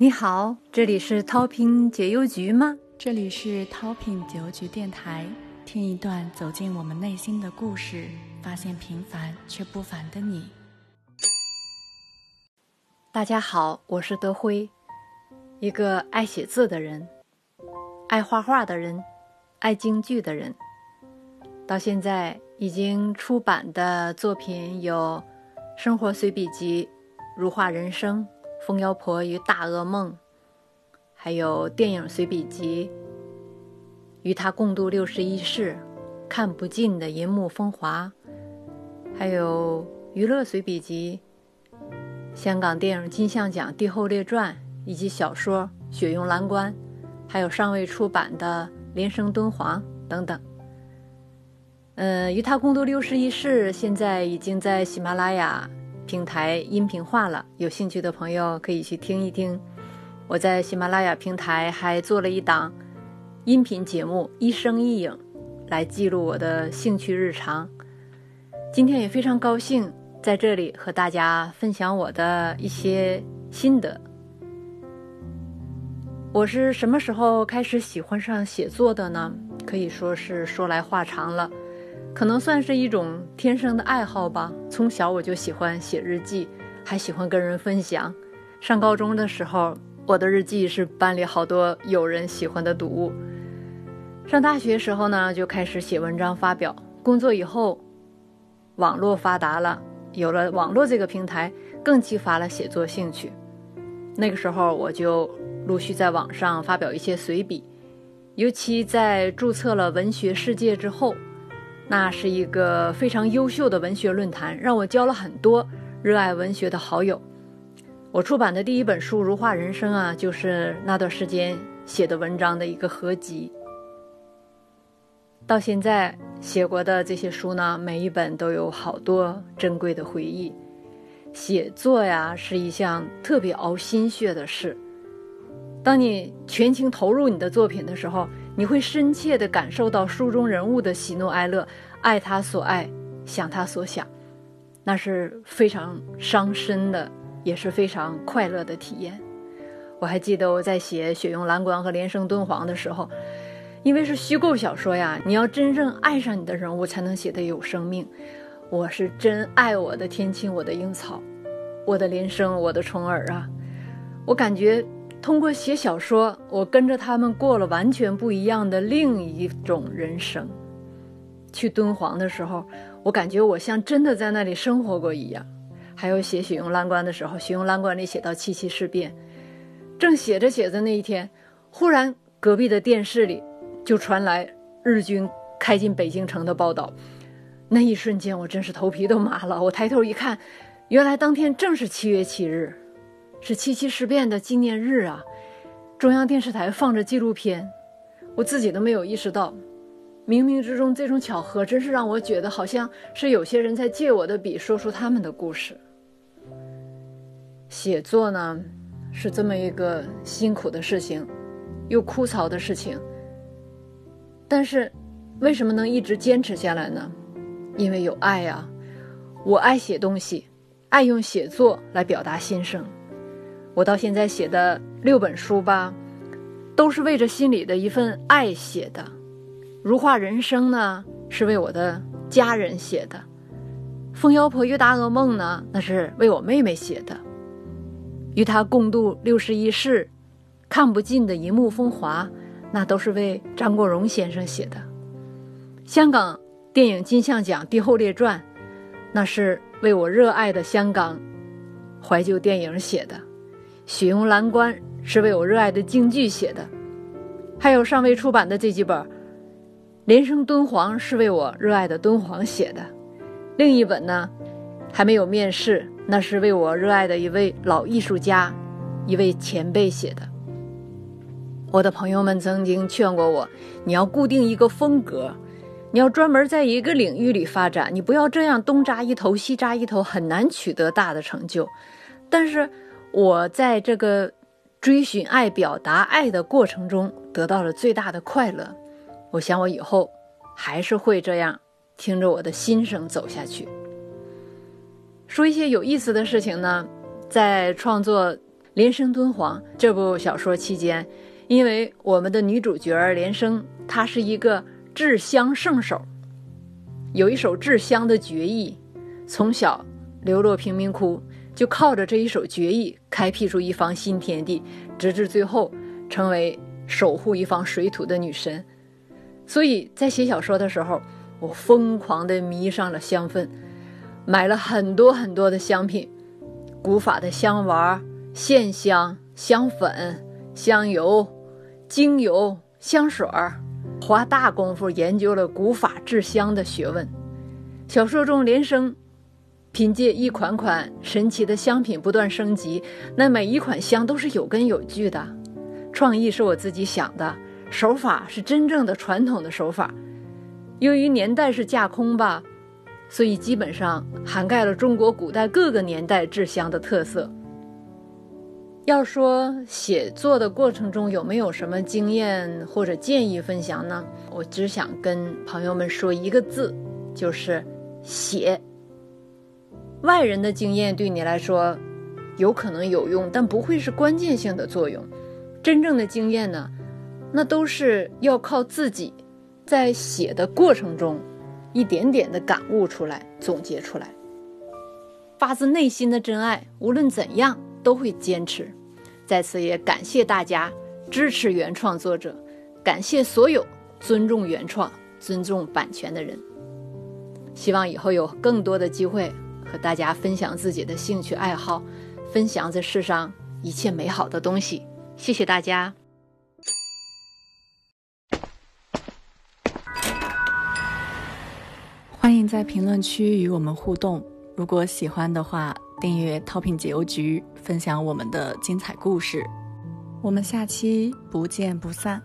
你好，这里是 Topping 解忧局吗？这里是 Topping 解忧局电台，听一段走进我们内心的故事，发现平凡却不凡的你。大家好，我是德辉，一个爱写字的人，爱画画的人，爱京剧的人。到现在已经出版的作品有《生活随笔集》《如画人生》《疯妖婆与大噩梦》，还有电影随笔集《与他共度六十一世》，看不尽的银幕风华，还有娱乐随笔集。香港电影金像奖帝后列传以及小说《雪拥蓝关》，还有尚未出版的《连生敦煌》等等。嗯，与他共度六十一世，现在已经在喜马拉雅平台音频化了。有兴趣的朋友可以去听一听。我在喜马拉雅平台还做了一档音频节目《一声一影》，来记录我的兴趣日常。今天也非常高兴在这里和大家分享我的一些心得。我是什么时候开始喜欢上写作的呢？可以说是说来话长了。可能算是一种天生的爱好吧。从小我就喜欢写日记，还喜欢跟人分享。上高中的时候，我的日记是班里好多友人喜欢的读物。上大学时候呢，就开始写文章发表。工作以后，网络发达了，有了网络这个平台，更激发了写作兴趣。那个时候，我就陆续在网上发表一些随笔，尤其在注册了文学世界之后。那是一个非常优秀的文学论坛，让我交了很多热爱文学的好友。我出版的第一本书《如画人生》啊，就是那段时间写的文章的一个合集。到现在写过的这些书呢，每一本都有好多珍贵的回忆。写作呀，是一项特别熬心血的事。当你全情投入你的作品的时候，你会深切地感受到书中人物的喜怒哀乐，爱他所爱，想他所想，那是非常伤身的，也是非常快乐的体验。我还记得我在写《雪拥蓝关》和《连生敦煌》的时候，因为是虚构小说呀，你要真正爱上你的人物才能写得有生命。我是真爱我的天青，我的樱草，我的连生，我的虫儿啊，我感觉。通过写小说，我跟着他们过了完全不一样的另一种人生。去敦煌的时候，我感觉我像真的在那里生活过一样。还有写《雪拥蓝关》的时候，《雪拥蓝关》里写到七七事变，正写着写着那一天，忽然隔壁的电视里就传来日军开进北京城的报道。那一瞬间，我真是头皮都麻了。我抬头一看，原来当天正是七月七日。是七七事变的纪念日啊！中央电视台放着纪录片，我自己都没有意识到，冥冥之中这种巧合真是让我觉得好像是有些人在借我的笔说出他们的故事。写作呢，是这么一个辛苦的事情，又枯燥的事情。但是，为什么能一直坚持下来呢？因为有爱呀！我爱写东西，爱用写作来表达心声。我到现在写的六本书吧，都是为着心里的一份爱写的。如画人生呢，是为我的家人写的；疯妖婆与大噩梦呢，那是为我妹妹写的。与他共度六十一世，看不尽的一幕风华，那都是为张国荣先生写的。香港电影金像奖帝后列传，那是为我热爱的香港怀旧电影写的。《雪拥蓝关》是为我热爱的京剧写的，还有尚未出版的这几本，《连生敦煌》是为我热爱的敦煌写的，另一本呢，还没有面世，那是为我热爱的一位老艺术家、一位前辈写的。我的朋友们曾经劝过我，你要固定一个风格，你要专门在一个领域里发展，你不要这样东扎一头西扎一头，很难取得大的成就。但是。我在这个追寻爱、表达爱的过程中得到了最大的快乐。我想，我以后还是会这样听着我的心声走下去。说一些有意思的事情呢，在创作《连生敦煌》这部小说期间，因为我们的女主角连生，她是一个制香圣手，有一手制香的绝艺，从小流落贫民窟，就靠着这一手绝艺，开辟出一方新天地，直至最后成为守护一方水土的女神。所以在写小说的时候，我疯狂地迷上了香氛，买了很多很多的香品，古法的香丸。线香、香粉、香油、精油、香水儿，花大功夫研究了古法制香的学问。小说中，连生凭借一款款神奇的香品不断升级，那每一款香都是有根有据的，创意是我自己想的，手法是真正的传统的手法。由于年代是架空吧，所以基本上涵盖了中国古代各个年代制香的特色。要说写作的过程中有没有什么经验或者建议分享呢？我只想跟朋友们说一个字，就是写。外人的经验对你来说有可能有用，但不会是关键性的作用。真正的经验呢，那都是要靠自己在写的过程中一点点的感悟出来、总结出来。发自内心的真爱，无论怎样都会坚持。在此也感谢大家支持原创作者，感谢所有尊重原创、尊重版权的人。希望以后有更多的机会和大家分享自己的兴趣爱好，分享这世上一切美好的东西。谢谢大家！欢迎在评论区与我们互动。如果喜欢的话，订阅淘品解忧局，分享我们的精彩故事。我们下期不见不散。